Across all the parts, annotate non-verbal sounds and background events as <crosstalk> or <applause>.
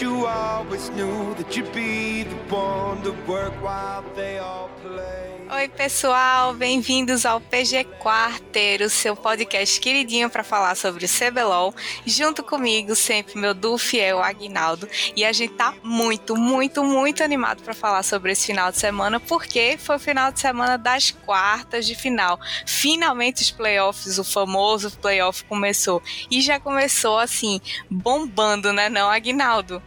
You always knew that you'd be the one to work while they all play. Oi, pessoal, bem-vindos ao PG Quarteiro, seu podcast queridinho para falar sobre o CBLOL. Junto comigo, sempre meu duo fiel Aguinaldo. E a gente tá muito, muito, muito animado para falar sobre esse final de semana, porque foi o final de semana das quartas de final. Finalmente os playoffs, o famoso playoff começou. E já começou assim, bombando, né, não, Aguinaldo?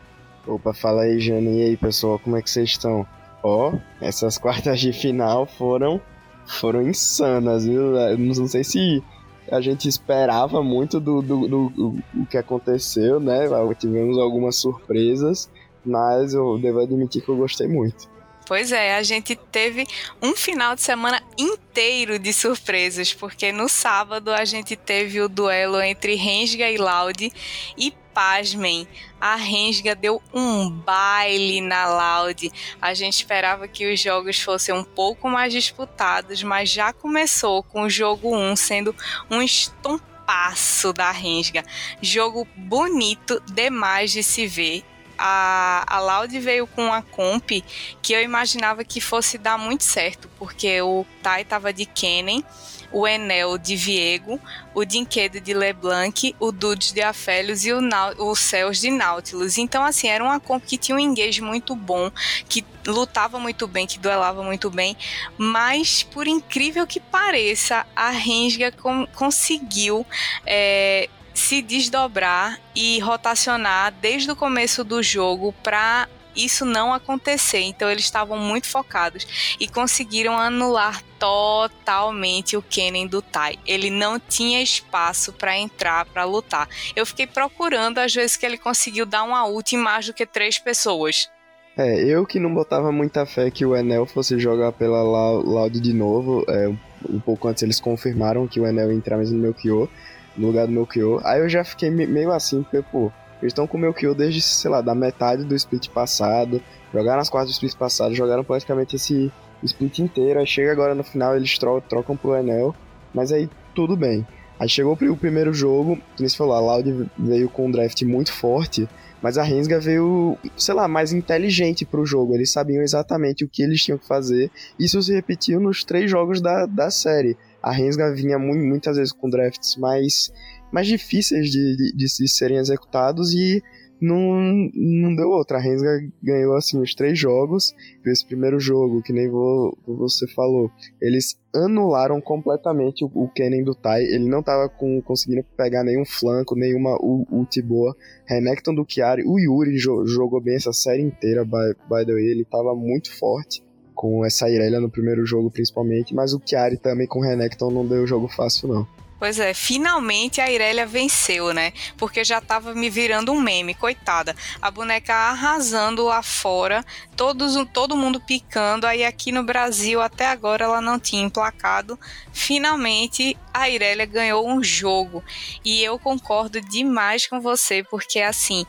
Opa, fala aí, Jane. E aí, pessoal, como é que vocês estão? Ó, oh, essas <laughs> quartas de final foram foram insanas, viu? Não sei se a gente esperava muito do, do, do, do, que aconteceu, né? Tivemos algumas surpresas, mas eu devo admitir que eu gostei muito. Pois é, a gente teve um final de semana inteiro de surpresas, porque no sábado a gente teve o duelo entre Rensga e Loud e pasmem, a Rensga deu um baile na Loud. A gente esperava que os jogos fossem um pouco mais disputados, mas já começou com o jogo 1 sendo um estompaço da Rensga. Jogo bonito demais de se ver a, a veio com uma comp que eu imaginava que fosse dar muito certo, porque o Tai tava de Kennen, o Enel de Viego, o Dinquedo de LeBlanc, o Dudes de Afélios e o, o Céus de Nautilus. Então, assim, era uma comp que tinha um engage muito bom, que lutava muito bem, que duelava muito bem, mas por incrível que pareça, a Rensga com, conseguiu é, se desdobrar e rotacionar desde o começo do jogo para isso não acontecer. Então eles estavam muito focados e conseguiram anular totalmente o Kennen do Tai. Ele não tinha espaço para entrar para lutar. Eu fiquei procurando às vezes que ele conseguiu dar uma ult em mais do que três pessoas. É, eu que não botava muita fé que o Enel fosse jogar pela Loud de novo. É, um pouco antes eles confirmaram que o Enel ia entrar mesmo no Melchior no lugar do Melchior. Aí eu já fiquei meio assim, porque, pô, eles estão com o Melchior desde, sei lá, da metade do split passado, jogaram as quartas do split passado, jogaram praticamente esse split inteiro, aí chega agora no final, eles tro trocam pro Enel, mas aí tudo bem. Aí chegou o primeiro jogo, que se falou, a Loud veio com um draft muito forte, mas a Rensga veio, sei lá, mais inteligente pro jogo. Eles sabiam exatamente o que eles tinham que fazer. Isso se repetiu nos três jogos da, da série a Rensga vinha muitas vezes com drafts mais, mais difíceis de, de, de, serem executados e não, não deu outra. A Rensga ganhou assim os três jogos. Esse primeiro jogo, que nem vou, você falou, eles anularam completamente o, o Kennen do Tai. Ele não estava com, conseguindo pegar nenhum flanco, nenhuma ult boa. Renekton do Chiari, o Yuri jo, jogou bem essa série inteira, by, by the way, ele estava muito forte com essa Irelia no primeiro jogo principalmente, mas o Chiari também com o Renekton não deu jogo fácil não. Pois é, finalmente a Irelia venceu, né? Porque já tava me virando um meme, coitada. A boneca arrasando lá fora, todos, todo mundo picando. Aí aqui no Brasil, até agora, ela não tinha emplacado. Finalmente a Irelia ganhou um jogo. E eu concordo demais com você, porque assim,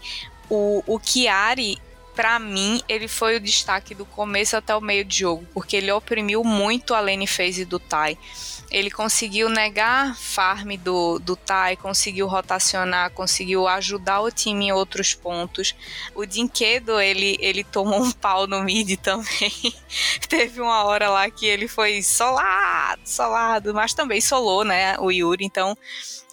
o, o Chiari para mim, ele foi o destaque do começo até o meio de jogo, porque ele oprimiu muito a lane phase do Tai. Ele conseguiu negar farm do, do Tai, conseguiu rotacionar, conseguiu ajudar o time em outros pontos. O Dinquedo, ele, ele tomou um pau no mid <laughs> também. Teve uma hora lá que ele foi solado, solado, mas também solou, né, o Yuri, então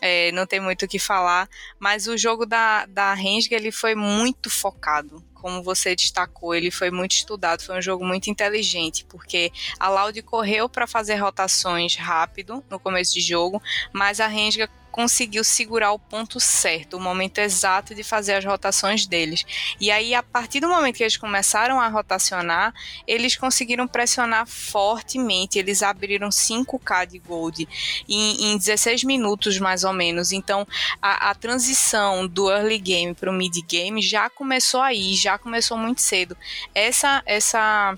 é, não tem muito o que falar. Mas o jogo da, da Rensga, ele foi muito focado como você destacou, ele foi muito estudado, foi um jogo muito inteligente, porque a Loud correu para fazer rotações rápido no começo de jogo, mas a Renga conseguiu segurar o ponto certo, o momento exato de fazer as rotações deles. E aí, a partir do momento que eles começaram a rotacionar, eles conseguiram pressionar fortemente. Eles abriram 5k de gold em, em 16 minutos, mais ou menos. Então, a, a transição do early game para o mid game já começou aí, já começou muito cedo. Essa, essa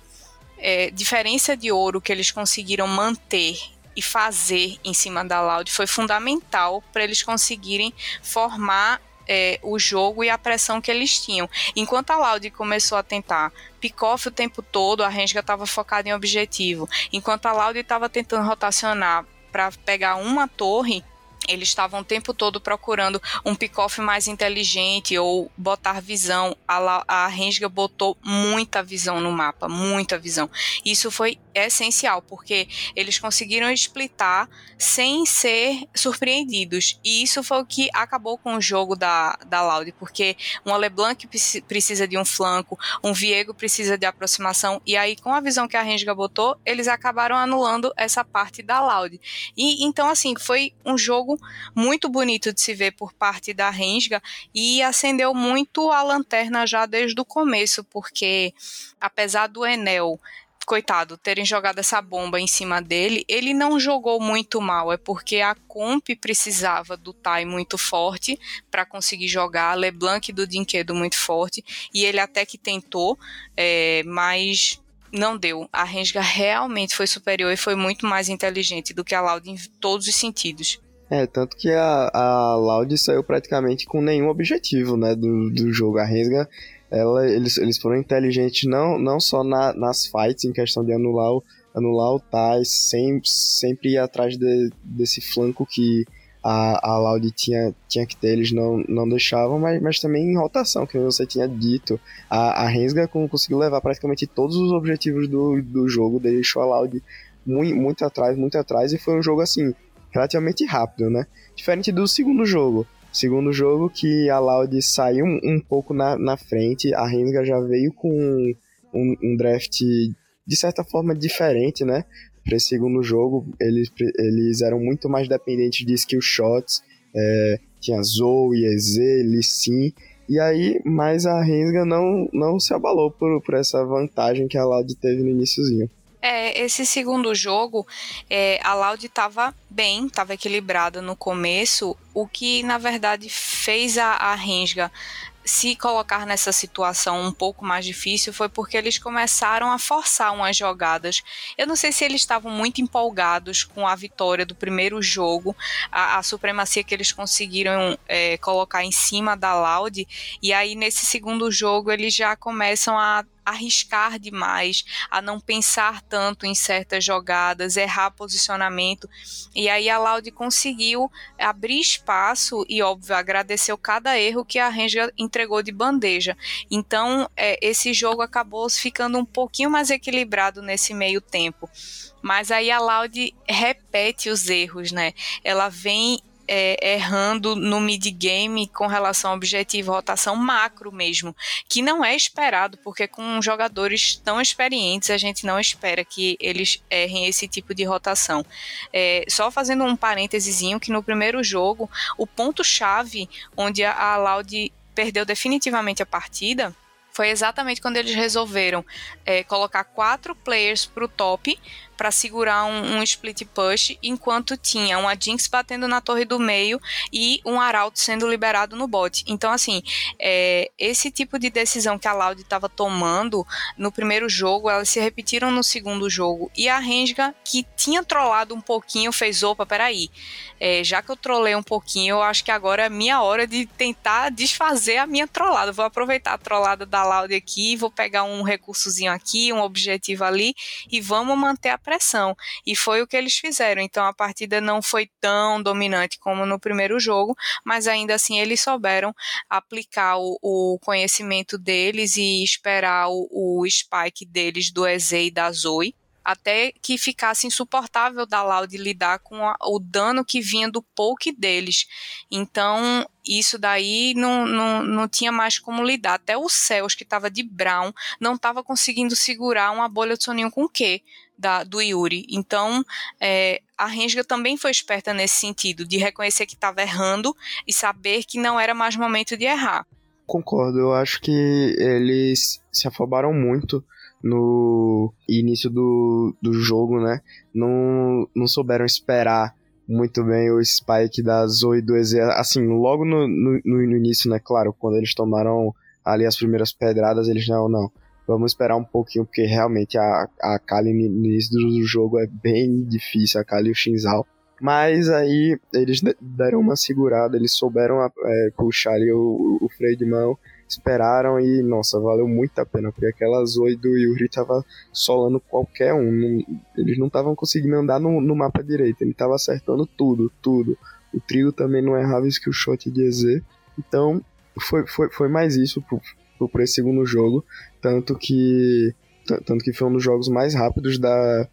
é, diferença de ouro que eles conseguiram manter e fazer em cima da Loud foi fundamental para eles conseguirem formar é, o jogo e a pressão que eles tinham. Enquanto a Loud começou a tentar pick-off o tempo todo, a Rensga estava focada em objetivo. Enquanto a Loud estava tentando rotacionar para pegar uma torre eles estavam o tempo todo procurando um pick-off mais inteligente ou botar visão. A, a Rensga botou muita visão no mapa, muita visão. Isso foi essencial, porque eles conseguiram splitar sem ser surpreendidos. E isso foi o que acabou com o jogo da, da Loud, porque um LeBlanc precisa de um flanco, um Viego precisa de aproximação, e aí com a visão que a Rensga botou, eles acabaram anulando essa parte da Loud. E então, assim, foi um jogo muito bonito de se ver por parte da Rensga e acendeu muito a lanterna já desde o começo, porque apesar do Enel coitado, terem jogado essa bomba em cima dele, ele não jogou muito mal. É porque a Comp precisava do Tai muito forte para conseguir jogar, a LeBlanc do Dinquedo muito forte, e ele até que tentou, é, mas não deu. A Rensga realmente foi superior e foi muito mais inteligente do que a Loud em todos os sentidos. É, tanto que a, a Loud saiu praticamente com nenhum objetivo, né, do, do jogo. A Rensga, ela, eles, eles foram inteligentes não, não só na, nas fights, em questão de anular o, anular o sempre, sempre ir atrás de, desse flanco que a, a Loud tinha, tinha que ter, eles não, não deixavam, mas, mas também em rotação, que você tinha dito. A, a Rensga conseguiu levar praticamente todos os objetivos do, do jogo, deixou a Loud muito, muito atrás, muito atrás, e foi um jogo assim relativamente rápido, né? Diferente do segundo jogo. Segundo jogo que a Loud saiu um, um pouco na, na frente, a Rensga já veio com um, um draft de certa forma diferente, né? Para esse segundo jogo, eles, eles eram muito mais dependentes de skill shots, é, tinha Zoe, EZ, Lee Sin, e aí, mas a Rensga não, não se abalou por, por essa vantagem que a Loud teve no iníciozinho. É, esse segundo jogo, é, a Loud estava bem, estava equilibrada no começo, o que na verdade fez a, a Rensga se colocar nessa situação um pouco mais difícil foi porque eles começaram a forçar umas jogadas. Eu não sei se eles estavam muito empolgados com a vitória do primeiro jogo, a, a supremacia que eles conseguiram é, colocar em cima da Loud, e aí nesse segundo jogo eles já começam a arriscar demais, a não pensar tanto em certas jogadas, errar posicionamento. E aí a Laude conseguiu abrir espaço e, óbvio, agradeceu cada erro que a Ranger entregou de bandeja. Então, é, esse jogo acabou ficando um pouquinho mais equilibrado nesse meio tempo. Mas aí a Laude repete os erros, né? Ela vem é, errando no mid-game com relação ao objetivo, rotação macro mesmo, que não é esperado, porque com jogadores tão experientes a gente não espera que eles errem esse tipo de rotação. É, só fazendo um parênteses que no primeiro jogo, o ponto-chave onde a, Loud perdeu definitivamente a partida foi exatamente quando eles resolveram é, colocar quatro players para o top para segurar um, um, split push, enquanto tinha uma Jinx batendo na torre do meio e um Arauto sendo liberado no bot. Então, assim, é, esse tipo de decisão que a Loud estava tomando no primeiro jogo, elas se repetiram no segundo jogo. E a Rensga, que tinha trollado um pouquinho, fez: opa, peraí, é, já que eu trolei um pouquinho, eu acho que agora é minha hora de tentar desfazer a minha trollada. Vou aproveitar a trollada da Loud aqui, vou pegar um recursozinho aqui, um objetivo ali e vamos manter a pressão. E foi o que eles fizeram. Então a partida não foi tão dominante como no primeiro jogo, mas ainda assim eles souberam aplicar o, o conhecimento deles e esperar o, o spike deles do Eze e da Zoe até que ficasse insuportável da Loud lidar com a, o dano que vinha do poke deles. Então, isso daí não, não, não tinha mais como lidar. Até o Céus, que estava de Brown, não estava conseguindo segurar uma bolha de soninho com o quê? Da, do Yuri. Então, é, a Rensga também foi esperta nesse sentido, de reconhecer que estava errando e saber que não era mais momento de errar. Concordo, eu acho que eles se afobaram muito no início do, do jogo, né? Não, não souberam esperar muito bem o spike da Zoe do EZ. Assim, logo no, no, no, início, né? Claro, quando eles tomaram ali as primeiras pedradas, eles não, não. Vamos esperar um pouquinho, porque realmente a, a Kali no início do jogo é bem difícil, a Kali e o Shinzal. Mas aí eles deram uma segurada, eles souberam é, puxar ali o, o freio de mão esperaram e, nossa, valeu muito a pena, porque aquela Zoe do Yuri tava solando qualquer um. Não, eles não estavam conseguindo andar no, no, mapa direito, ele tava acertando tudo, tudo. O trio também não errava skill shot de EZ. Então, foi, foi, foi mais isso pro esse segundo jogo. Tanto que. Tanto que foi um dos jogos mais rápidos da,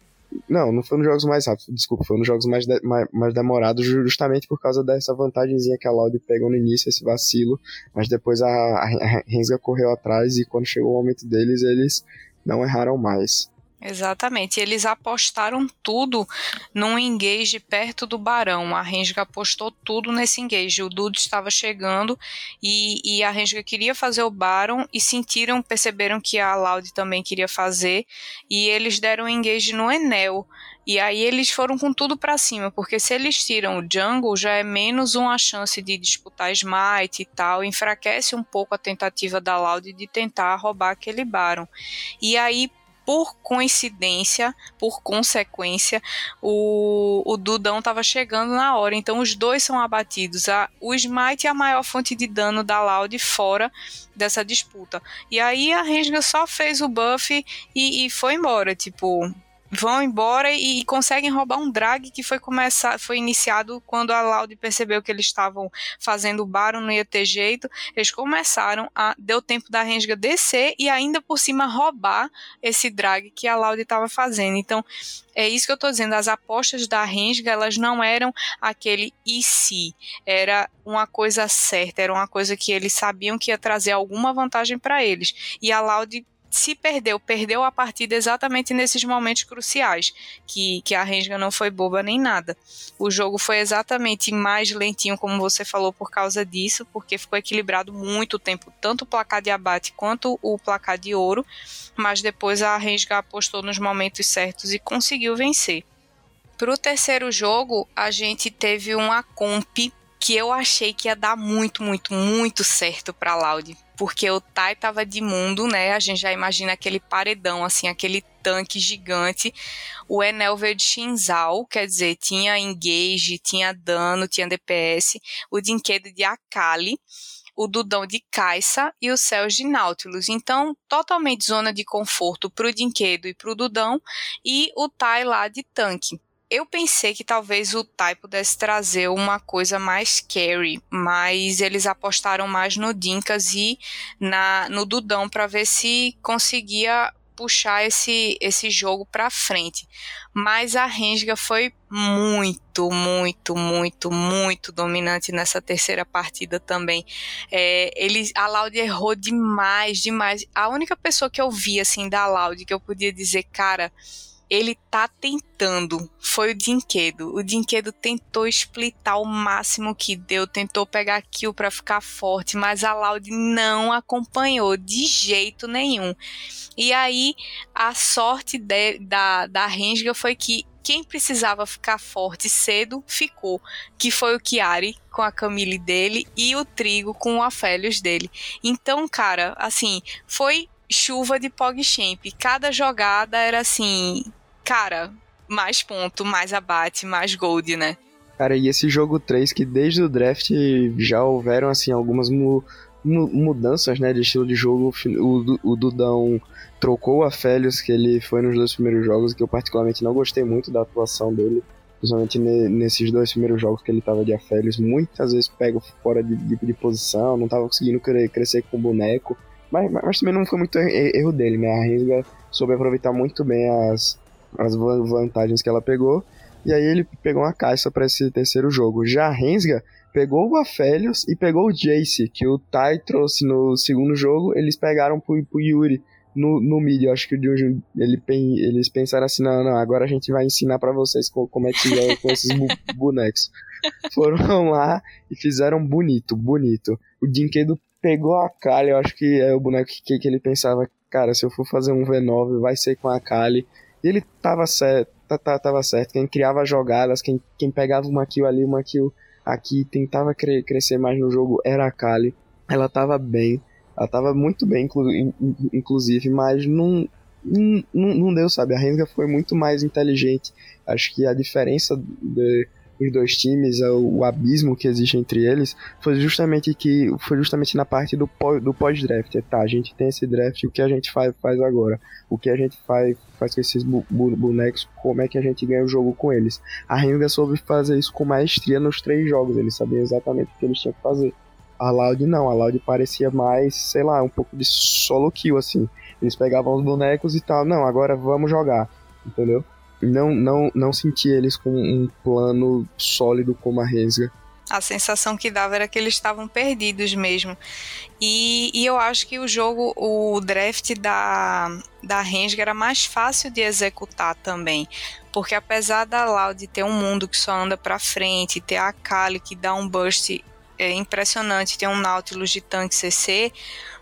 não, não foi nos jogos mais rápidos, desculpa, foi nos jogos mais, de, mais, mais, demorados, justamente por causa dessa vantagemzinha que a Loud pegou no início, esse vacilo, mas depois a, a, a Rensga correu atrás e quando chegou o momento deles, eles não erraram mais. Exatamente. Eles apostaram tudo num engage perto do Barão. A Rensga apostou tudo nesse engage. O Dude estava chegando e, e a Rensga queria fazer o Baron e sentiram, perceberam que a Loud também queria fazer e eles deram engage no Enel. E aí eles foram com tudo para cima, porque se eles tiram o jungle, já é menos uma chance de disputar smite e tal, enfraquece um pouco a tentativa da Loud de tentar roubar aquele Baron. E aí por coincidência, por consequência, o, o Dudão estava chegando na hora. Então os dois são abatidos. A, o Smite é a maior fonte de dano da Loud fora dessa disputa. E aí a Renga só fez o buff e, e foi embora. Tipo, vão embora e, e, conseguem roubar um drag que foi começar, foi iniciado quando a Loud percebeu que eles estavam fazendo o Baron, não ia ter jeito. Eles começaram a deu tempo da Renga descer e ainda por cima roubar esse drag que a Loud estava fazendo. Então, é isso que eu estou dizendo, as apostas da Renga, elas não eram aquele e se, era uma coisa certa, era uma coisa que eles sabiam que ia trazer alguma vantagem para eles. E a Loud se perdeu, perdeu a partida exatamente nesses momentos cruciais, que, que a Renga não foi boba nem nada. O jogo foi exatamente mais lentinho, como você falou, por causa disso, porque ficou equilibrado muito tempo, tanto o placar de abate quanto o placar de ouro, mas depois a Renga apostou nos momentos certos e conseguiu vencer. Para o terceiro jogo, a gente teve uma comp que eu achei que ia dar muito, muito, muito certo para Loud, porque o Tai tava de mundo, né? A gente já imagina aquele paredão, assim, aquele tanque gigante. O Enel veio de Shinzal, quer dizer, tinha engage, tinha dano, tinha DPS. O Dinquedo de Akali o Dudão de Caixa e os céus de Nautilus. Então, totalmente zona de conforto para o Dinquedo e para o Dudão, e o Tai lá de tanque eu pensei que talvez o Tai pudesse trazer uma coisa mais carry, mas eles apostaram mais no Dinkas e na, no Dudão para ver se conseguia puxar esse, esse jogo para frente. Mas a Renga foi muito, muito, muito, muito dominante nessa terceira partida também. É, ele, a Loud errou demais, demais. A única pessoa que eu vi assim da Loud que eu podia dizer, cara, ele tá tentando. Foi o Dinquedo. O Dinquedo tentou splitar o máximo que deu, tentou pegar kill para ficar forte, mas a Loud não acompanhou de jeito nenhum. E aí a sorte de, da, da Renga foi que quem precisava ficar forte cedo ficou, que foi o Chiari com a Camille dele e o Trigo com o Afélios dele. Então, cara, assim, foi chuva de PogChamp. Cada jogada era assim, cara, mais ponto, mais abate, mais gold, né? Cara, e esse jogo 3 que desde o draft já houveram assim algumas mu mu mudanças, né, de estilo de jogo. O, o Dudão trocou a Félios, que ele foi nos dois primeiros jogos, que eu particularmente não gostei muito da atuação dele. Principalmente ne nesses dois primeiros jogos que ele tava de Afélios, muitas vezes pego fora de, de, de posição, não tava conseguindo cre crescer com o boneco. Mas, mas, também não foi muito erro dele, né? A Renga soube aproveitar muito bem as, as vantagens que ela pegou. E aí ele pegou uma caixa para esse terceiro jogo. Já a Rensga pegou o Aphelios e pegou o Jace, que o Tai trouxe no segundo jogo. Eles pegaram pro, pro Yuri no, no mid. Eu acho que ele, eles pensaram assim: não, não, agora a gente vai ensinar para vocês como é que é com esses <laughs> bonecos. Foram <laughs> lá e fizeram bonito, bonito. O Dinquedo pegou a Kali, eu acho que é o boneco que, que ele pensava, cara, se eu for fazer um V9 vai ser com a Kali. Ele tava certo, tava certo, quem criava jogadas, quem, quem pegava uma kill ali, uma kill aqui, tentava cre crescer mais no jogo era a Kali. Ela tava bem, ela tava muito bem, inclu inclusive, mas não, não, não deu, sabe? A Renga foi muito mais inteligente. Acho que a diferença de, os dois times, o, o, abismo que existe entre eles, foi justamente que foi justamente na parte do, do pós-draft. Tá, a gente tem esse draft, o que a gente faz, faz agora? O que a gente faz, faz com esses bu bonecos, como é que a gente ganha o jogo com eles? A Renga soube fazer isso com maestria nos três jogos, eles sabiam exatamente o que eles tinham que fazer. A Loud não, a Loud parecia mais, sei lá, um pouco de solo kill, assim. Eles pegavam os bonecos e tal, não, agora vamos jogar, entendeu? Não, não, não senti eles com um plano sólido como a Rensga. A sensação que dava era que eles estavam perdidos mesmo. E, e, eu acho que o jogo, o draft da, da Rensga era mais fácil de executar também. Porque apesar da Loud ter um mundo que só anda pra frente, ter a Kali que dá um burst é impressionante, tem um Nautilus de tanque CC,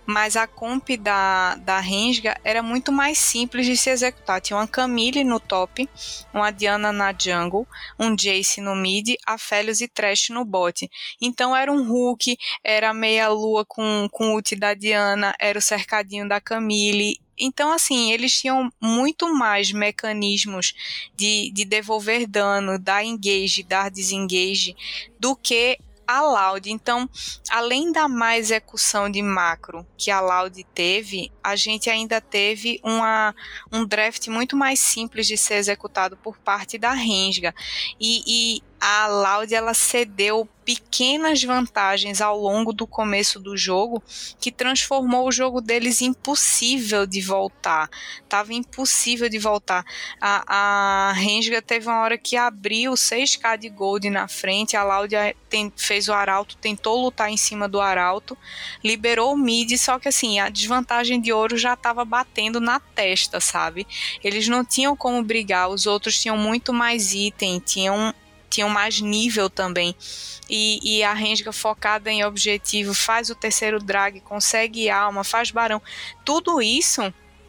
mas a comp da, da Renga era muito mais simples de se executar. Tinha uma Camille no top, uma Diana na jungle, um Jace no mid, a Felios e Trash no bot. Então era um Hulk, era meia lua com, com ult da Diana, era o cercadinho da Camille então, assim, eles tinham muito mais mecanismos de, de devolver dano, dar engage, dar desengage, do que a Loud. Então, além da má execução de macro que a Loud teve, a gente ainda teve uma, um draft muito mais simples de ser executado por parte da Renga. E, e a Loud ela cedeu pequenas vantagens ao longo do começo do jogo que transformou o jogo deles impossível de voltar. Tava impossível de voltar. A, a Renga teve uma hora que abriu 6k de gold na frente, a Loud fez o arauto, tentou lutar em cima do arauto, liberou o mid, só que assim, a desvantagem de ouro já estava batendo na testa, sabe? Eles não tinham como brigar, os outros tinham muito mais item, tinham tinham mais nível também. E, e a Renga focada em objetivo, faz o terceiro drag, consegue alma, faz barão. Tudo isso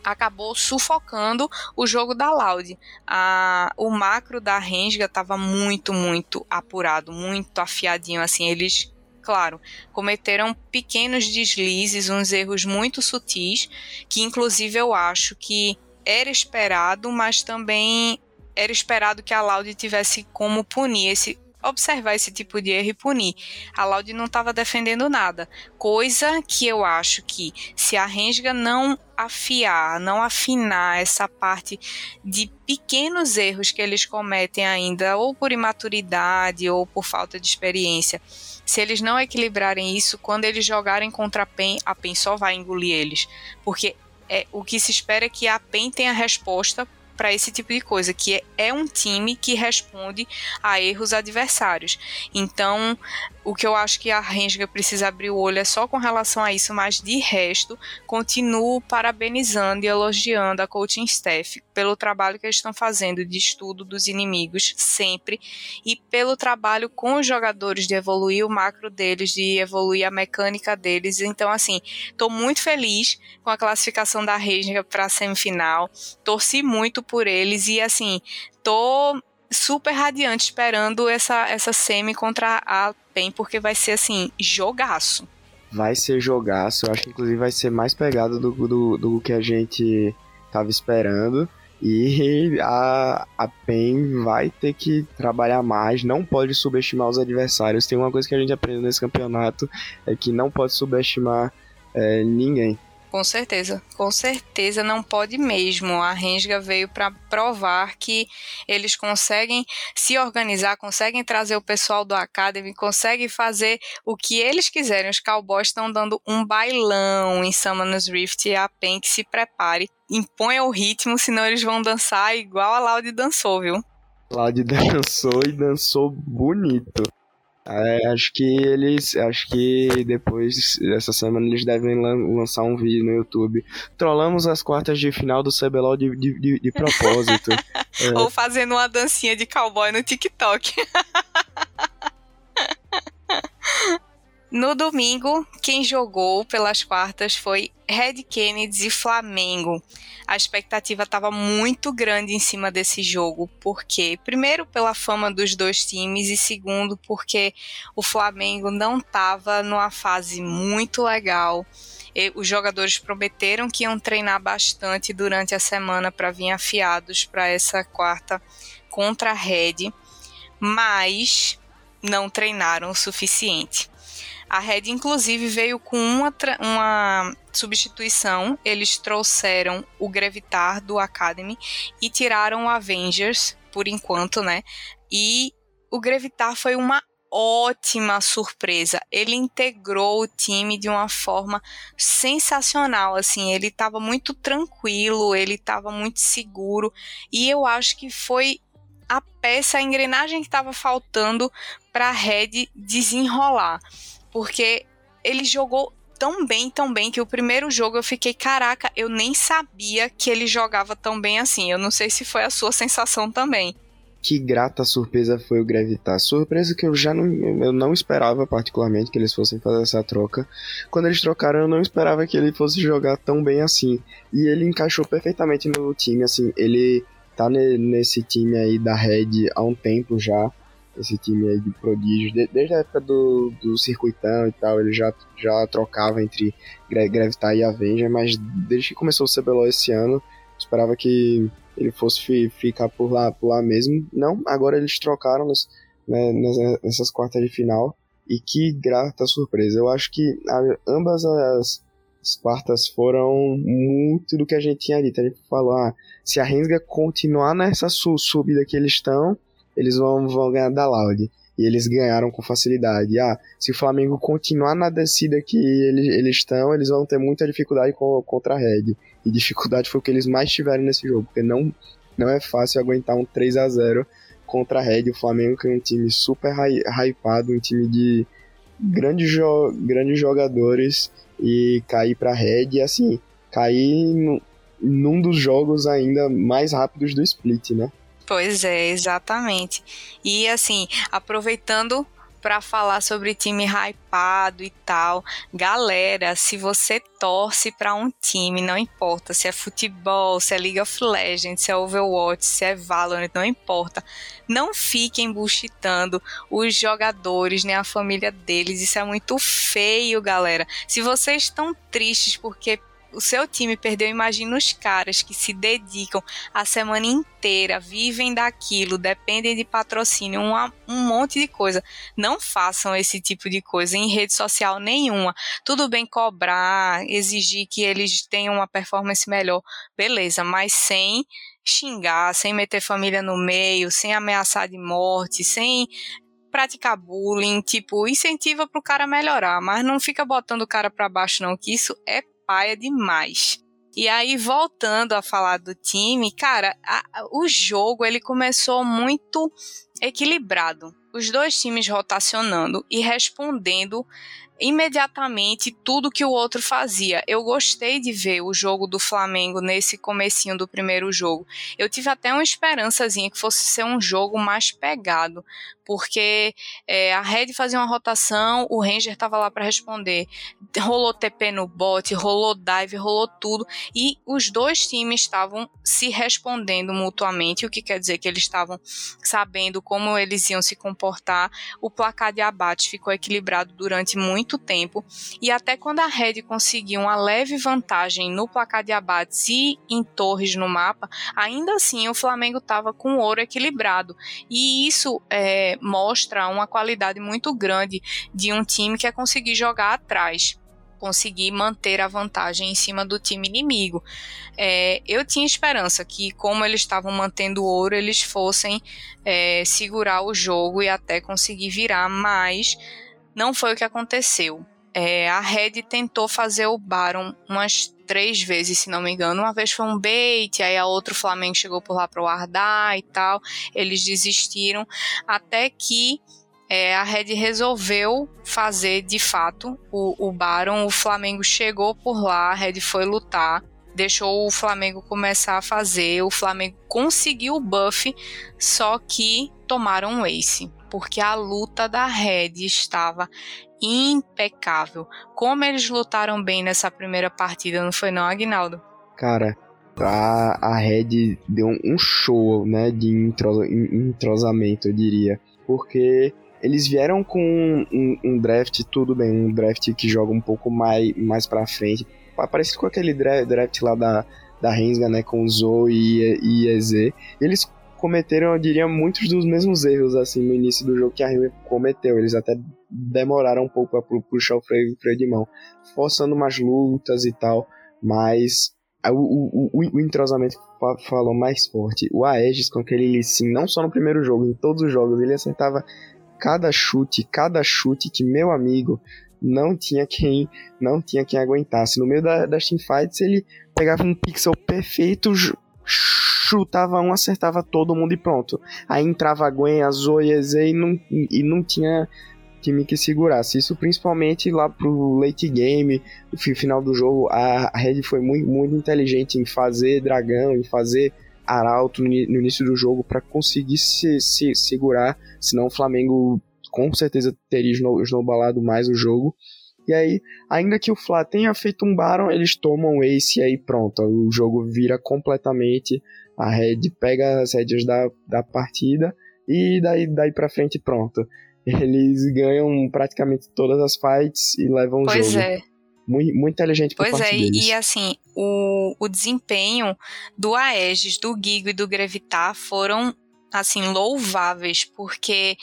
acabou sufocando o jogo da Loud. A, o macro da Renga estava muito, muito apurado, muito afiadinho. Assim, eles, claro, cometeram pequenos deslizes, uns erros muito sutis, que inclusive eu acho que era esperado, mas também era esperado que a Laude tivesse como punir esse observar esse tipo de erro e punir. A Laude não estava defendendo nada, coisa que eu acho que se a Renga não afiar, não afinar essa parte de pequenos erros que eles cometem ainda, ou por imaturidade ou por falta de experiência, se eles não equilibrarem isso, quando eles jogarem contra a PEN, a PEN só vai engolir eles, porque é, o que se espera é que a PEN tenha resposta para esse tipo de coisa, que é, é um time que responde a erros adversários. Então, o que eu acho que a Renga precisa abrir o olho é só com relação a isso, mas de resto, continuo parabenizando e elogiando a coaching staff pelo trabalho que eles estão fazendo de estudo dos inimigos sempre e pelo trabalho com os jogadores de evoluir o macro deles, de evoluir a mecânica deles. Então, assim, estou muito feliz com a classificação da Renga para a semifinal. Torci muito por eles e, assim, tô super radiante esperando essa, essa semi contra a PEN, porque vai ser assim, jogaço. Vai ser jogaço, eu acho que inclusive vai ser mais pegado do, do, do que a gente tava esperando. E <laughs> a, a PEN vai ter que trabalhar mais, não pode subestimar os adversários. Tem uma coisa que a gente aprendeu nesse campeonato, é que não pode subestimar é, ninguém. Com certeza, com certeza não pode mesmo. A Rensga veio para provar que eles conseguem se organizar, conseguem trazer o pessoal do Academy, conseguem fazer o que eles quiserem. Os Cowboys estão dando um bailão em Summoners Rift e a PEN que se prepare, imponha o ritmo, senão eles vão dançar igual a Loud dançou, viu? Loud <laughs> dançou e dançou bonito. É, acho que eles. Acho que depois dessa semana eles devem lan lançar um vídeo no YouTube. Trollamos as quartas de final do CBLOL de, de, de, de propósito. é. <laughs> Ou fazendo uma dancinha de cowboy no TikTok. <laughs> No domingo, quem jogou pelas quartas foi Red Kennedy e Flamengo. A expectativa estava muito grande em cima desse jogo, porque primeiro pela fama dos dois times e segundo porque o Flamengo não estava numa fase muito legal. E os jogadores prometeram que iam treinar bastante durante a semana para vir afiados para essa quarta contra a Red mas não treinaram o suficiente. A Red, inclusive, veio com uma, uma substituição. Eles trouxeram o Grevitar do Academy e tiraram o Avengers, por enquanto, né? E o Grevitar foi uma ótima surpresa. Ele integrou o time de uma forma sensacional, assim, ele estava muito tranquilo, ele estava muito seguro e eu acho que foi a peça, a engrenagem que estava faltando para a Red desenrolar, porque ele jogou tão bem, tão bem que o primeiro jogo eu fiquei, caraca, eu nem sabia que ele jogava tão bem assim. Eu não sei se foi a sua sensação também que grata surpresa foi o Gravitar. Surpresa que eu já não, eu não esperava particularmente que eles fossem fazer essa troca. Quando eles trocaram, eu não esperava que ele fosse jogar tão bem assim. E ele encaixou perfeitamente no time, assim, ele tá nesse time aí da Red há um tempo já. Esse time aí de prodígio, desde a época do, do circuitão e tal, ele já, já trocava entre Gravitar e Avenger, mas desde que começou o CBLOL esse ano, esperava que ele fosse fi, ficar por lá, por lá mesmo. Não, agora eles trocaram nas, né, nessas quartas de final. E que grata surpresa. Eu acho que a, ambas as, as, quartas foram muito do que a gente tinha dito. A gente falou, ah, se a Rensga continuar nessa su subida que eles estão, eles vão, vão ganhar da Loud. E eles ganharam com facilidade. Ah, se o Flamengo continuar na descida que eles estão, eles vão ter muita dificuldade com, contra a Red. E dificuldade foi o que eles mais tiveram nesse jogo, porque não, não é fácil aguentar um 3 a 0 contra a Red. O Flamengo que é um time super hypado, um time de grandes, jo grandes jogadores e cair para a Red e assim, cair num dos jogos ainda mais rápidos do split, né? Pois é, exatamente. E assim, aproveitando para falar sobre time hypado e tal. Galera, se você torce para um time, não importa se é futebol, se é League of Legends, se é Overwatch, se é Valorant, não importa. Não fiquem buchitando os jogadores, nem a família deles. Isso é muito feio, galera. Se vocês estão tristes porque o seu time perdeu, imagina os caras que se dedicam a semana inteira, vivem daquilo, dependem de patrocínio, uma, um monte de coisa. Não façam esse tipo de coisa em rede social nenhuma. Tudo bem cobrar, exigir que eles tenham uma performance melhor, beleza, mas sem xingar, sem meter família no meio, sem ameaçar de morte, sem praticar bullying, tipo, incentiva pro cara melhorar, mas não fica botando o cara para baixo não, que isso é paia demais. E aí, voltando a falar do time, cara, a, o jogo ele começou muito equilibrado. Os dois times rotacionando e respondendo imediatamente tudo que o outro fazia. Eu gostei de ver o jogo do Flamengo nesse comecinho do primeiro jogo. Eu tive até uma esperançazinha que fosse ser um jogo mais pegado, porque é, a Red fazia uma rotação, o Ranger estava lá para responder. Rolou TP no bot, rolou dive, rolou tudo, e os dois times estavam se respondendo mutuamente, o que quer dizer que eles estavam sabendo como eles iam se comportar. O placar de abate ficou equilibrado durante muito tempo, e até quando a Red conseguiu uma leve vantagem no placar de abates e em torres no mapa, ainda assim o Flamengo estava com ouro equilibrado. E isso é, mostra uma qualidade muito grande de um time que é conseguir jogar atrás conseguir manter a vantagem em cima do time inimigo. É, eu tinha esperança que, como eles estavam mantendo ouro, eles fossem é, segurar o jogo e até conseguir virar, mas não foi o que aconteceu. É, a Red tentou fazer o Baron umas três vezes, se não me engano. Uma vez foi um bait, aí a outra o Flamengo chegou por lá para o Ardar e tal. Eles desistiram até que é, a Red resolveu fazer de fato o, o Baron. O Flamengo chegou por lá, a Red foi lutar. Deixou o Flamengo começar a fazer. O Flamengo conseguiu o buff, só que tomaram um ace porque a luta da Red estava impecável. Como eles lutaram bem nessa primeira partida, não foi não, Agnaldo? Cara, a, a Red deu um show, né, de entrosamento, eu diria. Porque eles vieram com um, um, draft, tudo bem, um draft que joga um pouco mais, mais pra frente. Parecido com aquele draft lá da, da Rensga, né, com Zoe e, e EZ. Eles cometeram, eu diria, muitos dos mesmos erros, assim, no início do jogo que a Rio cometeu. Eles até demoraram um pouco para puxar o freio, freio de mão, forçando umas lutas e tal, mas o, o, o, o entrosamento falou mais forte. O Aegis com aquele Lee não só no primeiro jogo, em todos os jogos, ele acertava cada chute, cada chute que meu amigo não tinha quem não tinha quem aguentasse. No meio da, das teamfights ele pegava um pixel perfeito, chutava um, acertava todo mundo e pronto. Aí entrava a Gwen, a Zoe, a Z e não, e não tinha time que segurasse. Isso principalmente lá pro late game, no final do jogo, a Red foi muito, muito inteligente em fazer dragão, em fazer arauto no, no início do jogo para conseguir se, se segurar, senão o Flamengo com certeza teria snowballado mais o jogo. E aí, ainda que o Fla tenha feito um Baron, eles tomam Ace e aí pronto, o jogo vira completamente, a Red pega as rédeas da, da partida e daí, daí pra frente pronto eles ganham praticamente todas as fights e levam pois o jogo. Pois é. Muito, muito inteligente por Pois parte é, deles. e assim, o, o desempenho do Aegis, do Gigo e do Grevitar foram assim, louváveis, porque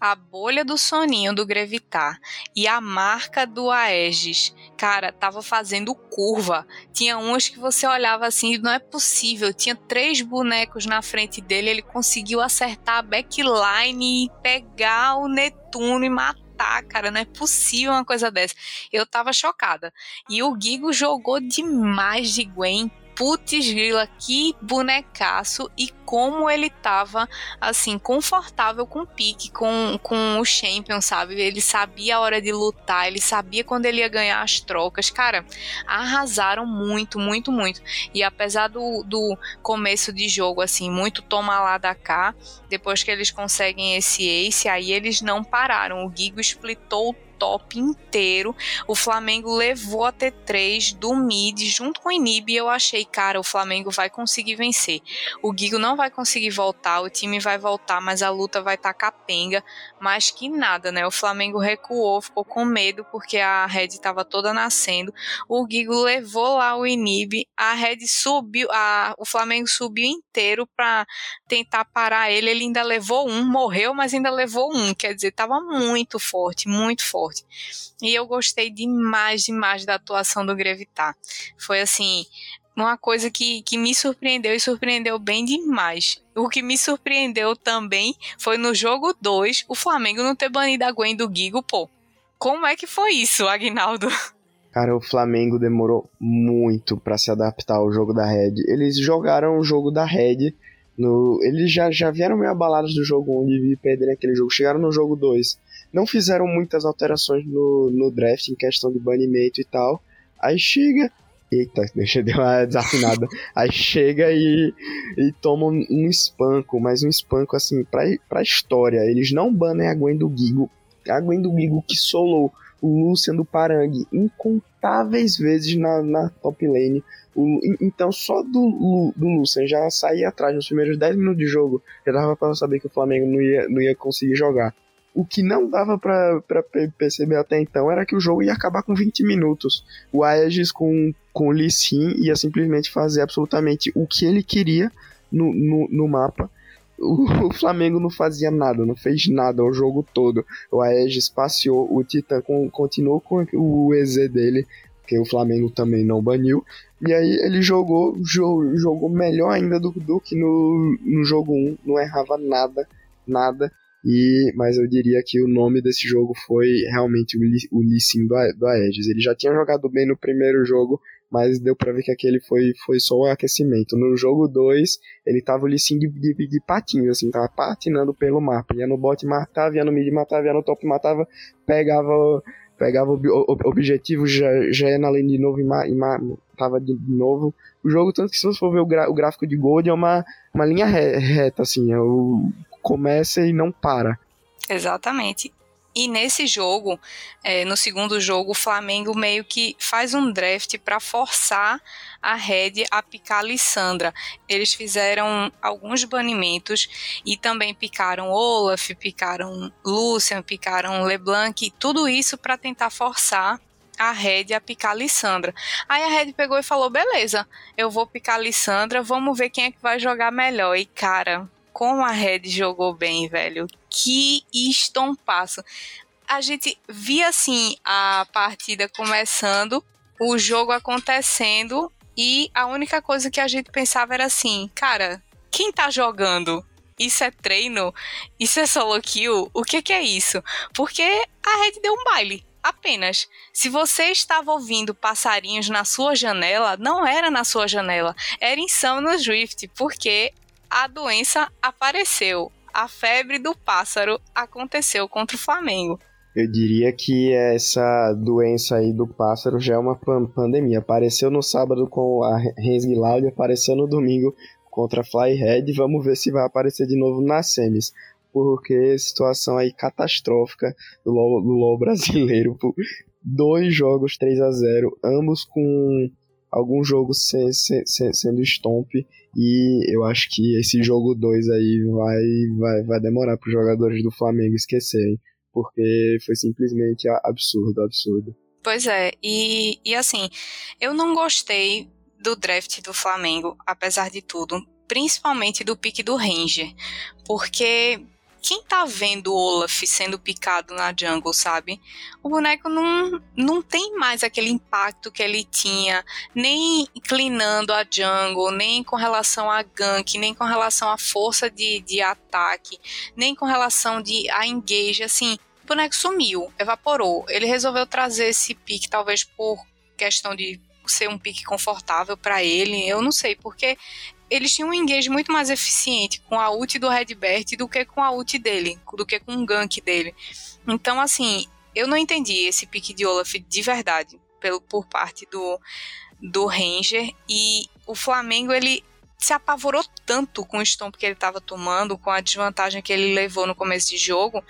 a bolha do soninho do Grevitar e a marca do Aegis, cara, tava fazendo curva. Tinha uns que você olhava assim, não é possível. Tinha três bonecos na frente dele, ele conseguiu acertar a backline e pegar o Netuno e matar cara, não é possível uma coisa dessa. Eu tava chocada. E o Gigo jogou demais de Gwen, putz grila, que bonecaço e como ele tava, assim, confortável com o pique, com, com o champion, sabe? Ele sabia a hora de lutar, ele sabia quando ele ia ganhar as trocas. Cara, arrasaram muito, muito, muito. E apesar do, do começo de jogo, assim, muito toma lá da cá, depois que eles conseguem esse ace, aí eles não pararam. O Gigo splitou top inteiro. O Flamengo levou a T3 do mid junto com o Inib e eu achei, cara, o Flamengo vai conseguir vencer. O Gigo não vai conseguir voltar, o time vai voltar, mas a luta vai estar tá capenga. Mas que nada, né? O Flamengo recuou, ficou com medo porque a Red estava toda nascendo. O Gigo levou lá o Inib, a Red subiu, a, o Flamengo subiu inteiro para tentar parar ele. Ele ainda levou um, morreu, mas ainda levou um. Quer dizer, estava muito forte, muito forte E eu gostei demais, demais da atuação do Grevitar. Foi assim, uma coisa que, que me surpreendeu e surpreendeu bem demais. O que me surpreendeu também foi no jogo 2, o Flamengo não ter banido a Gwen do Gigo, pô. Como é que foi isso, Agnaldo? Cara, o Flamengo demorou muito para se adaptar ao jogo da Red. Eles jogaram o jogo da Red no, eles já, já vieram meio abalados do jogo 1 de perder aquele jogo. Chegaram no jogo 2 não fizeram muitas alterações no, no draft em questão de banimento e tal. Aí chega. Eita, <laughs> deixa eu dar uma desafinada. Aí chega e, e toma um, um espanco, mas um espanco assim, pra, pra história. Eles não banem a Gwen do Gigo. A Gwen do Gigo que solou o Lucian do Parang incontáveis vezes na, na top lane. O, então, só do, do Lucian já sair atrás nos primeiros 10 minutos de jogo, já dava pra saber que o Flamengo não ia, não ia conseguir jogar. O que não dava para perceber até então era que o jogo ia acabar com 20 minutos. O Aegis com, com o Lee Sin ia simplesmente fazer absolutamente o que ele queria no, no, no mapa. O, <laughs> Flamengo não fazia nada, não fez nada o jogo todo. O Aegis passeou, o com, continuou com o EZ dele, que o Flamengo também não baniu. E aí ele jogou, jogou, jogou melhor ainda do, do que no, no jogo 1, não errava nada, nada. E, mas eu diria que o nome desse jogo foi realmente o, o Lee do, do Aegis. Ele já tinha jogado bem no primeiro jogo, mas deu pra ver que aquele foi, foi só o aquecimento. No jogo 2, ele tava o Lee de, de, de patinho, assim, tava patinando pelo mapa. Ia no bot, matava, ia no mid, matava, ia no top, matava, pegava pegava o, o, objetivo, já, já ia na lane de novo e, ma, e ma, tava de, novo. O jogo, tanto que se você for ver o, o gráfico de Gold, é uma, uma linha reta, assim, é o, começa e não para. Exatamente. E nesse jogo, é, no segundo jogo, o Flamengo meio que faz um draft para forçar a Red a picar Lissandra. Eles fizeram alguns banimentos e também picaram Olaf, picaram Lucian, picaram LeBlanc, tudo isso para tentar forçar a Red a picar Lissandra. Aí a Red pegou e falou: beleza, eu vou picar Lissandra, vamos ver quem é que vai jogar melhor. E cara, como a Red jogou bem, velho. Que estompaço. A gente via assim a partida começando, o jogo acontecendo e a única coisa que a gente pensava era assim, cara, quem tá jogando? Isso é treino? Isso é solo kill? O que, que é isso? Porque a Red deu um baile apenas. Se você estava ouvindo passarinhos na sua janela, não era na sua janela, era em Summoners Rift, porque a doença apareceu. A febre do pássaro aconteceu contra o Flamengo. Eu diria que essa doença aí do pássaro já é uma pandemia. Apareceu no sábado com a Rensg Loud, apareceu no domingo contra a Flyhead. Vamos ver se vai aparecer de novo nas semis. Porque situação aí catastrófica do LoL, do LoL brasileiro. Dois jogos 3 a 0 ambos com algum jogo se, se, se, sendo stomp. E eu acho que esse jogo 2 aí vai, vai, vai demorar para os jogadores do Flamengo esquecerem porque foi simplesmente absurdo, absurdo. Pois é, e, e assim, eu não gostei do draft do Flamengo, apesar de tudo, principalmente do pique do Ranger, porque quem tá vendo o Olaf sendo picado na jungle, sabe? O boneco não, não tem mais aquele impacto que ele tinha, nem inclinando a jungle, nem com relação a gank, nem com relação à força de, de ataque, nem com relação de a engage, assim. O boneco sumiu, evaporou. Ele resolveu trazer esse pique, talvez por questão de ser um pique confortável para ele, eu não sei, porque eles tinham um engage muito mais eficiente com a ult do Redbert do que com a ult dele, do que com o gank dele. Então, assim, eu não entendi esse pique de Olaf de verdade, pelo, por parte do, do Ranger, e o Flamengo, ele se apavorou tanto com o stomp que ele estava tomando, com a desvantagem que ele levou no começo de jogo,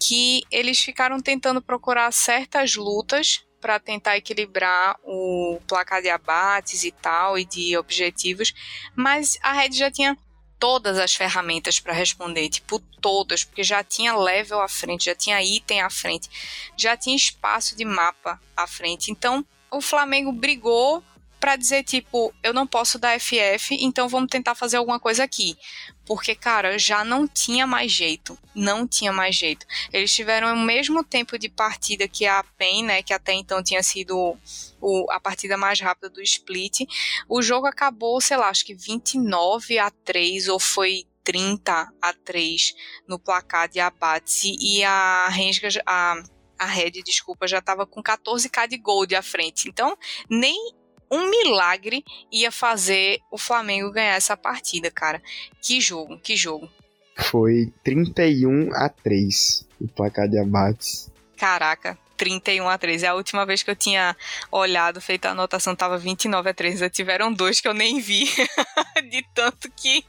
que eles ficaram tentando procurar certas lutas para tentar equilibrar o placar de abates e tal, e de objetivos, mas a Red já tinha todas as ferramentas para responder, tipo todas, porque já tinha level à frente, já tinha item à frente, já tinha espaço de mapa à frente. Então, o Flamengo brigou para dizer tipo, eu não posso dar FF, então vamos tentar fazer alguma coisa aqui. Porque, cara, já não tinha mais jeito. Não tinha mais jeito. Eles tiveram o mesmo tempo de partida que a PEN, né? Que até então tinha sido o, a partida mais rápida do split. O jogo acabou, sei lá, acho que 29 a 3 ou foi 30 a 3 no placar de abates. E a Rensga, a, a Red, desculpa, já estava com 14k de gold à frente. Então, nem um milagre ia fazer o Flamengo ganhar essa partida, cara. Que jogo, que jogo. Foi 31 a 3 o placar de abates. Caraca, 31 a 3. É a última vez que eu tinha olhado, feito a anotação, tava 29 a 3. Já tiveram dois que eu nem vi. <laughs> de tanto que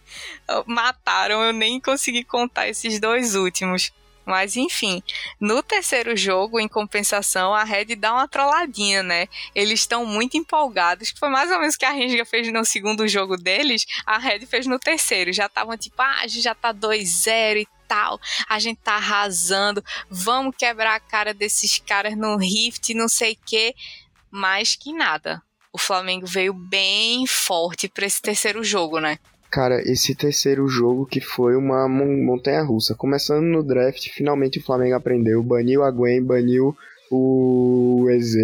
mataram, eu nem consegui contar esses dois últimos. Mas enfim, no terceiro jogo, em compensação, a Red dá uma trolladinha, né? Eles estão muito empolgados, que foi mais ou menos o que a Renga fez no segundo jogo deles, a Red fez no terceiro. Já estavam tipo, ah, a gente já tá 2-0 e tal, a gente tá arrasando, vamos quebrar a cara desses caras no Rift, não sei o quê. Mais que nada. O Flamengo veio bem forte para esse terceiro jogo, né? Cara, esse terceiro jogo que foi uma montanha russa. Começando no draft, finalmente o Flamengo aprendeu. Baniu a Gwen, baniu o EZ,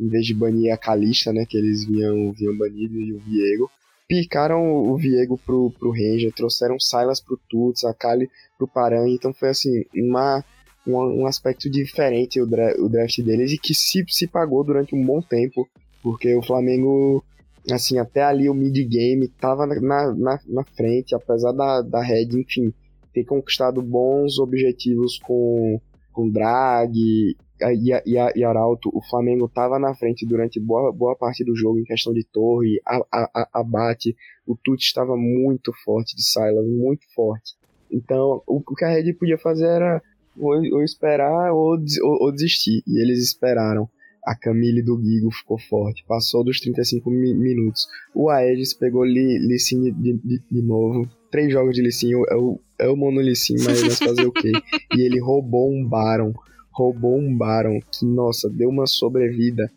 em vez de banir a Calista, né? Que eles vinham, vinham banido e o Viego. Picaram o Viego pro, pro Ranger, trouxeram Silas pro Tuts, a Kali pro Paran. Então foi assim, uma, um, um aspecto diferente o, dra o draft deles e que se, se pagou durante um bom tempo. Porque o Flamengo assim, até ali o mid-game tava na, na, na frente, apesar da, da Red, enfim, ter conquistado bons objetivos com, com Drag e, e, e Arauto, o Flamengo tava na frente durante boa, boa parte do jogo em questão de torre, a, a, abate, o Tuti estava muito forte de Silas, muito forte. Então, o, o que a Red podia fazer era ou, ou esperar ou, ou, ou desistir, e eles esperaram a Camille do Gigo ficou forte, passou dos 35 mi minutos. O Aegis pegou Lissin de, de, de, novo. Três jogos de Lissin, é o, Mono Lissin, mas fazer o quê? E ele roubou um Baron. Roubou um Baron que, nossa, deu uma sobrevida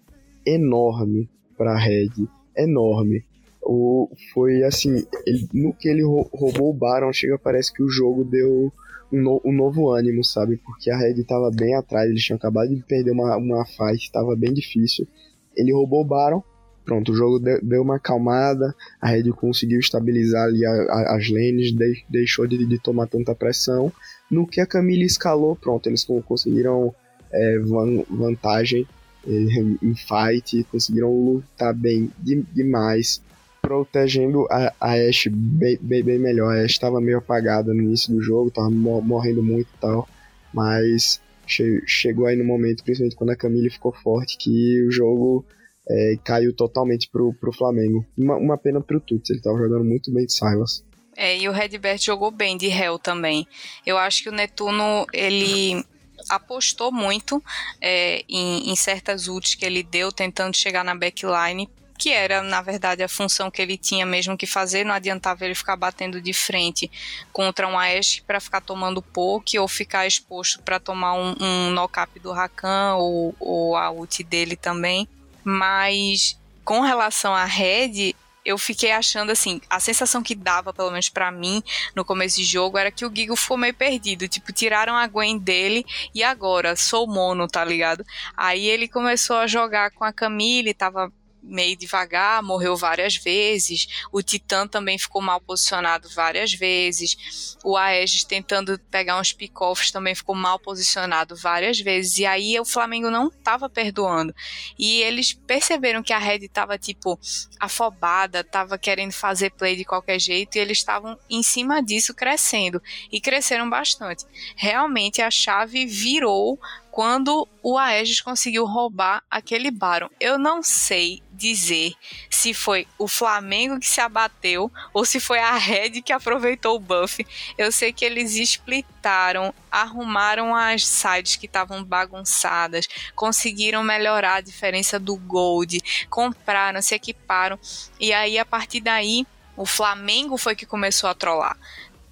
enorme pra Red. Enorme. o, foi assim, ele, no que ele roubou o Baron, chega parece que o jogo deu um, no, um, novo ânimo, sabe? Porque a Red tava bem atrás, eles tinham acabado de perder uma, uma fight, tava bem difícil. Ele roubou o Baron, pronto, o jogo deu, deu uma acalmada, a Red conseguiu estabilizar ali a, a, as lanes, de, deixou de, de, tomar tanta pressão. No que a Camille escalou, pronto, eles conseguiram é, van, vantagem em fight, conseguiram lutar bem de, demais, protegendo a, a Ashe bem, bem, bem, melhor. A Ashe estava meio apagada no início do jogo, estava morrendo muito e tal, mas che chegou aí no momento, principalmente quando a Camille ficou forte, que o jogo é, caiu totalmente pro, pro Flamengo. Uma, uma pena pro Tuts, ele estava jogando muito bem de Silas. É, e o Redbert jogou bem de Hell também. Eu acho que o Netuno, ele apostou muito é, em, em certas ults que ele deu, tentando chegar na backline, que era, na verdade, a função que ele tinha mesmo que fazer, não adiantava ele ficar batendo de frente contra um Ashe para ficar tomando poke ou ficar exposto para tomar um, um knock-up do Rakan ou, ou a ult dele também. Mas com relação à Red, eu fiquei achando assim, a sensação que dava, pelo menos para mim, no começo de jogo, era que o Gigo ficou meio perdido. Tipo, tiraram a Gwen dele e agora, sou mono, tá ligado? Aí ele começou a jogar com a Camille, tava meio devagar, morreu várias vezes. O Titã também ficou mal posicionado várias vezes. O Aegis tentando pegar uns pick-offs também ficou mal posicionado várias vezes. E aí o Flamengo não estava perdoando. E eles perceberam que a Red estava tipo afobada, estava querendo fazer play de qualquer jeito e eles estavam em cima disso crescendo e cresceram bastante. Realmente a chave virou quando o Aegis conseguiu roubar aquele Baron. Eu não sei dizer se foi o Flamengo que se abateu ou se foi a Red que aproveitou o buff. Eu sei que eles splitaram, arrumaram as sides que estavam bagunçadas, conseguiram melhorar a diferença do gold, compraram, se equiparam e aí a partir daí o Flamengo foi que começou a trollar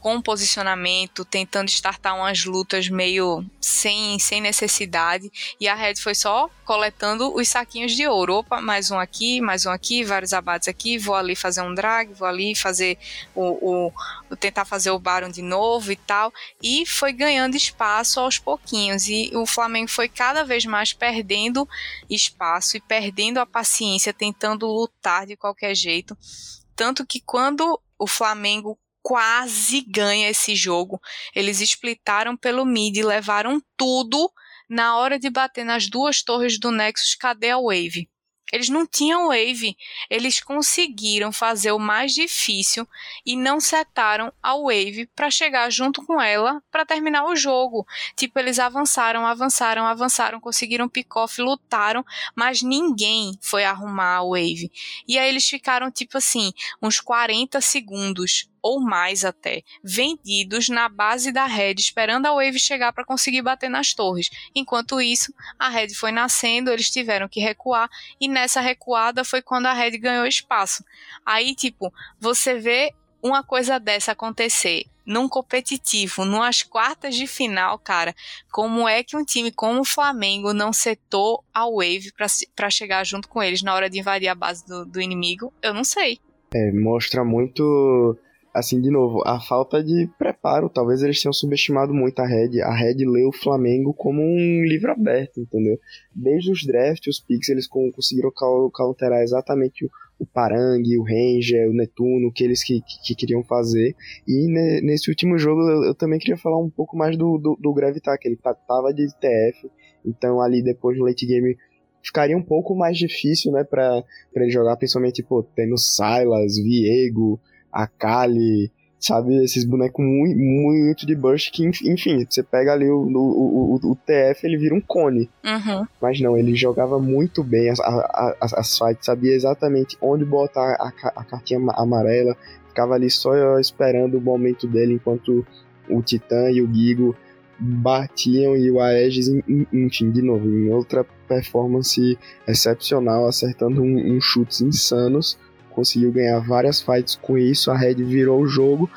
com posicionamento, tentando startar umas lutas meio sem, sem necessidade. E a Red foi só coletando os saquinhos de ouro. Opa, mais um aqui, mais um aqui, vários abates aqui. Vou ali fazer um drag, vou ali fazer o, o tentar fazer o Baron de novo e tal. E foi ganhando espaço aos pouquinhos. E o Flamengo foi cada vez mais perdendo espaço e perdendo a paciência, tentando lutar de qualquer jeito. Tanto que quando o Flamengo quase ganha esse jogo. Eles splitaram pelo mid, levaram tudo. Na hora de bater nas duas torres do Nexus, cadê a Wave? Eles não tinham wave, eles conseguiram fazer o mais difícil e não setaram a wave para chegar junto com ela para terminar o jogo. Tipo, eles avançaram, avançaram, avançaram, conseguiram pick-off, lutaram, mas ninguém foi arrumar a wave. E aí eles ficaram tipo assim, uns 40 segundos ou mais até, vendidos na base da rede, esperando a Wave chegar para conseguir bater nas torres. Enquanto isso, a rede foi nascendo, eles tiveram que recuar, e nessa recuada foi quando a rede ganhou espaço. Aí, tipo, você vê uma coisa dessa acontecer num competitivo, numas quartas de final, cara, como é que um time como o Flamengo não setou a Wave para chegar junto com eles na hora de invadir a base do, do inimigo? Eu não sei. É, mostra muito assim, de novo, a falta de preparo. Talvez eles tenham subestimado muito a Red. A Red leu o Flamengo como um livro aberto, entendeu? Desde os drafts, os picks, eles conseguiram cauterar exatamente o, o Parang, o Ranger, o Netuno, que eles que, que, que queriam fazer. E ne, nesse último jogo eu, eu, também queria falar um pouco mais do, do, do Gravitar, que ele tava de TF. Então ali depois no late game ficaria um pouco mais difícil, né, pra, pra ele jogar, principalmente, pô, tendo Silas, Viego, a Kali, sabe? Esses bonecos muito, muito de burst que, enfim, você pega ali o, o, o, o TF, ele vira um cone. Uhum. Mas não, ele jogava muito bem as, as, as fights, sabia exatamente onde botar a, a cartinha amarela, ficava ali só esperando o momento dele enquanto o Titã e o Gigo batiam e o Aegis, enfim, de novo, em outra performance excepcional, acertando uns um, um chutes insanos conseguiu ganhar várias fights com isso, a Red virou o jogo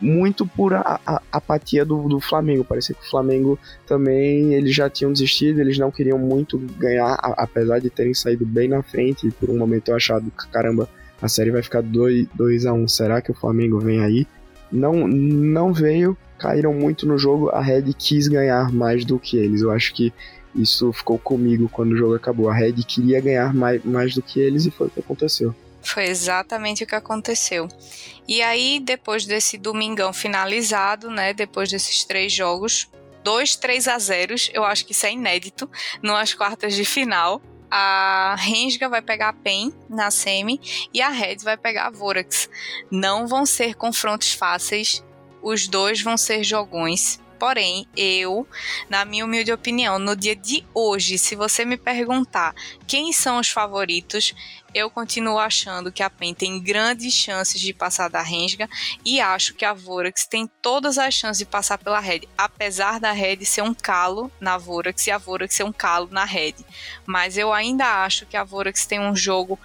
muito por a, a, apatia do, do, Flamengo. Parecia que o Flamengo também eles já tinham desistido, eles não queriam muito ganhar, a, apesar de terem saído bem na frente. E por um momento eu achado, caramba, a série vai ficar 2 a 1 um. Será que o Flamengo vem aí? Não, não veio, caíram muito no jogo, a Red quis ganhar mais do que eles. Eu acho que isso ficou comigo quando o jogo acabou. A Red queria ganhar mais, mais do que eles e foi o que aconteceu. Foi exatamente o que aconteceu. E aí, depois desse domingão finalizado, né, depois desses três jogos, dois 3 a 0 eu acho que isso é inédito, nas quartas de final. A Rensga vai pegar a PEN na semi e a Red vai pegar a Vorax. Não vão ser confrontos fáceis, os dois vão ser jogões. Porém, eu, na minha humilde opinião, no dia de hoje, se você me perguntar quem são os favoritos, eu continuo achando que a PEN tem grandes chances de passar da Rensga e acho que a Vorax tem todas as chances de passar pela Red, apesar da Red ser um calo na Vorax e a Vorax ser um calo na Red. Mas eu ainda acho que a Vorax tem um jogo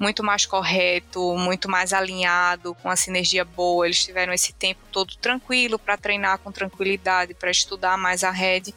muito mais correto, muito mais alinhado, com a sinergia boa. Eles tiveram esse tempo todo tranquilo para treinar com tranquilidade, para estudar mais a Red.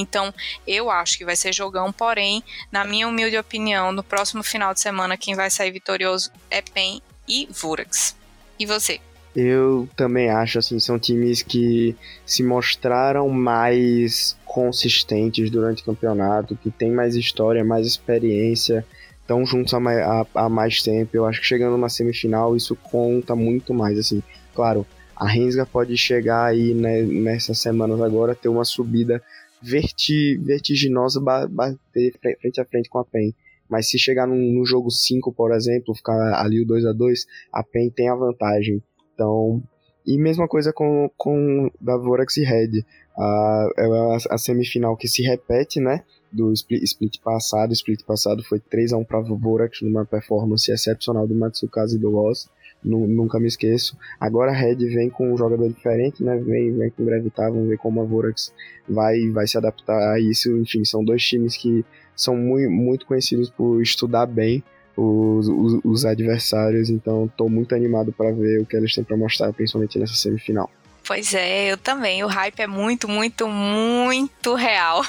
Então, eu acho que vai ser jogão, porém, na minha humilde opinião, no próximo final de semana, quem vai sair vitorioso é PEN e Vurax. E você? Eu também acho, assim, são times que se mostraram mais consistentes durante o campeonato, que tem mais história, mais experiência, estão juntos há mais, mais tempo. Eu acho que chegando numa semifinal, isso conta muito mais, assim. Claro, a Rensga pode chegar aí né, nessas semanas agora, ter uma subida verti, vertiginosa bater frente a frente com a PEN. Mas se chegar no jogo 5, por exemplo, ficar ali o 2 a 2 a PEN tem a vantagem. Então, e mesma coisa com, com da Vorax e Red. A, é a, a, semifinal que se repete, né? Do split, split passado. O split passado foi 3 a 1 para Vorax numa performance excepcional do Matsukaze e do Loss nunca me esqueço. Agora a Red vem com um jogador diferente, né? Vem, vem com Gravitar, vamos ver como a Vorax vai, vai se adaptar a isso. Enfim, são dois times que são muito, muito conhecidos por estudar bem os, os, os adversários, então estou muito animado para ver o que eles têm para mostrar, principalmente nessa semifinal. Pois é, eu também. O hype é muito, muito, muito real.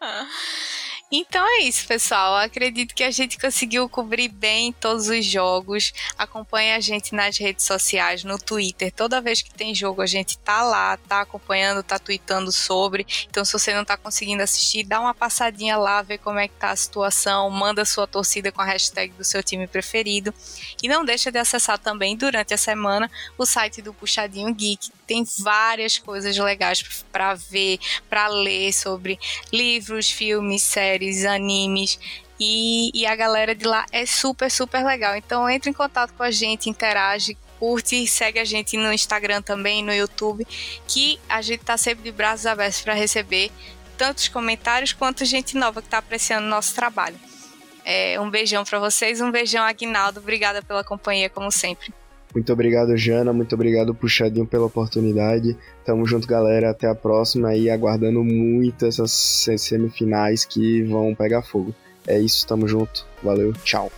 <laughs> Então é isso, pessoal. Acredito que a gente conseguiu cobrir bem todos os jogos. Acompanhe a gente nas redes sociais, no Twitter. Toda vez que tem jogo, a gente tá lá, tá acompanhando, tá tweetando sobre. Então, se você não tá conseguindo assistir, dá uma passadinha lá, vê como é que tá a situação, manda sua torcida com a hashtag do seu time preferido. E não deixa de acessar também durante a semana o site do Puxadinho Geek. Tem várias coisas legais para ver, para ler sobre livros, filmes, séries animes. E, e a galera de lá é super, super legal. Então entre em contato com a gente, interage, curte, segue a gente no Instagram também, no YouTube, que a gente tá sempre de braços abertos para receber tantos comentários quanto gente nova que está apreciando o nosso trabalho. É, um beijão para vocês, um beijão, Aguinaldo. Obrigada pela companhia, como sempre. Muito obrigado, Jana. Muito obrigado, Puxadinho, pela oportunidade. Tamo junto, galera. Até a próxima e aguardando muito essas semifinais que vão pegar fogo. É isso, tamo junto. Valeu, tchau.